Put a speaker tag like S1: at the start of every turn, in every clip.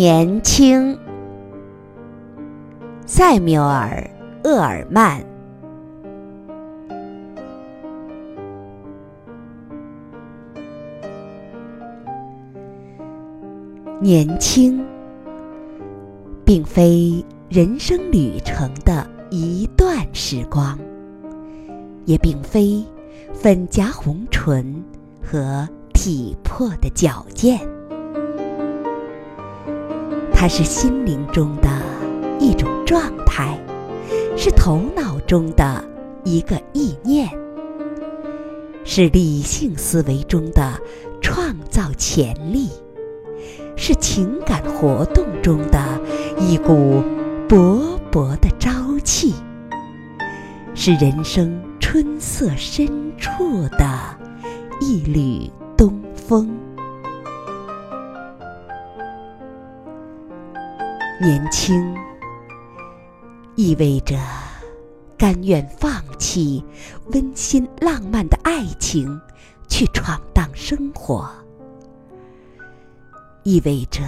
S1: 年轻，塞缪尔·厄尔曼。年轻，并非人生旅程的一段时光，也并非粉颊红唇和体魄的矫健。它是心灵中的一种状态，是头脑中的一个意念，是理性思维中的创造潜力，是情感活动中的一股勃勃的朝气，是人生春色深处的一缕东风。年轻意味着甘愿放弃温馨浪漫的爱情，去闯荡生活；意味着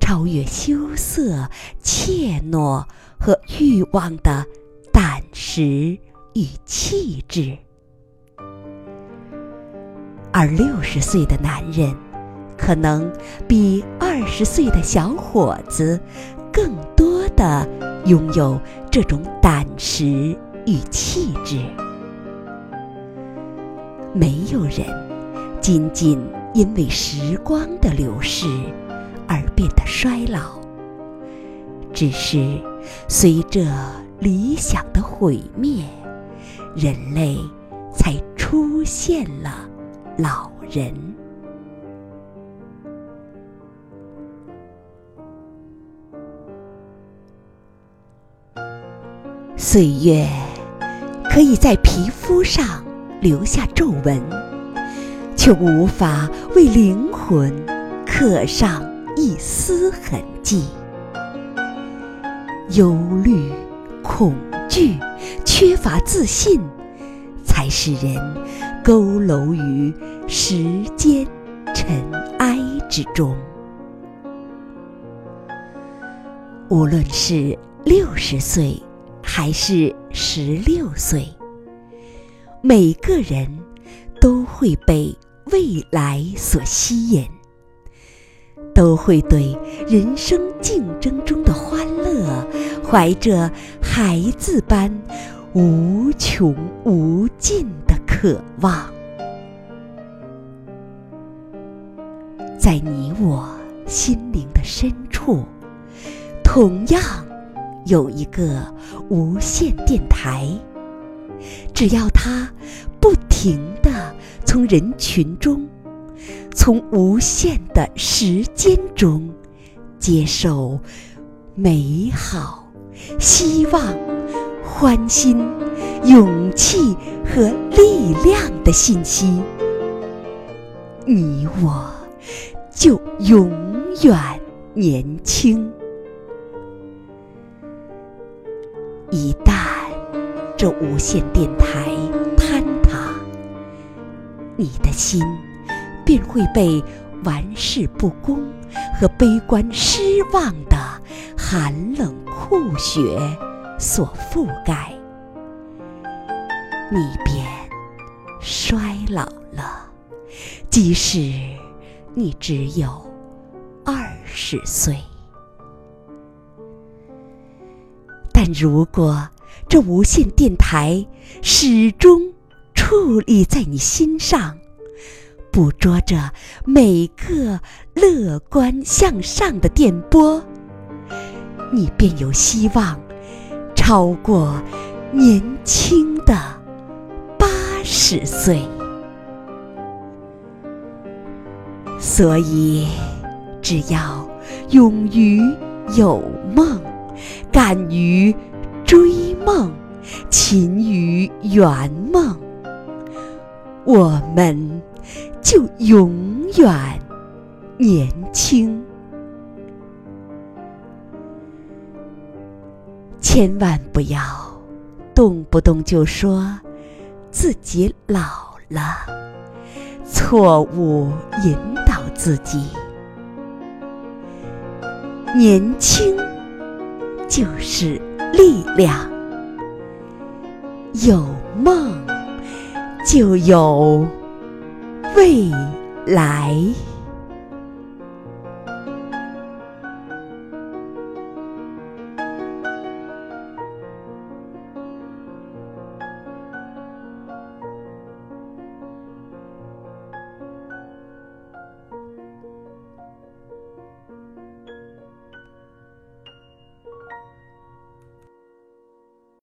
S1: 超越羞涩、怯懦和欲望的胆识与气质。而六十岁的男人。可能比十岁的小伙子更多的拥有这种胆识与气质。没有人仅仅因为时光的流逝而变得衰老，只是随着理想的毁灭，人类才出现了老人。岁月可以在皮肤上留下皱纹，却无法为灵魂刻上一丝痕迹。忧虑、恐惧、缺乏自信，才使人佝偻于时间尘埃之中。无论是六十岁，还是十六岁，每个人都会被未来所吸引，都会对人生竞争中的欢乐怀着孩子般无穷无尽的渴望。在你我心灵的深处，同样。有一个无线电台，只要它不停地从人群中、从无限的时间中接受美好、希望、欢欣、勇气和力量的信息，你我就永远年轻。一旦这无线电台坍塌，你的心便会被玩世不恭和悲观失望的寒冷酷雪所覆盖，你便衰老了，即使你只有二十岁。如果这无线电台始终矗立在你心上，捕捉着每个乐观向上的电波，你便有希望超过年轻的八十岁。所以，只要勇于有梦。敢于追梦，勤于圆梦，我们就永远年轻。千万不要动不动就说自己老了，错误引导自己。年轻就是力量，有梦就有未来。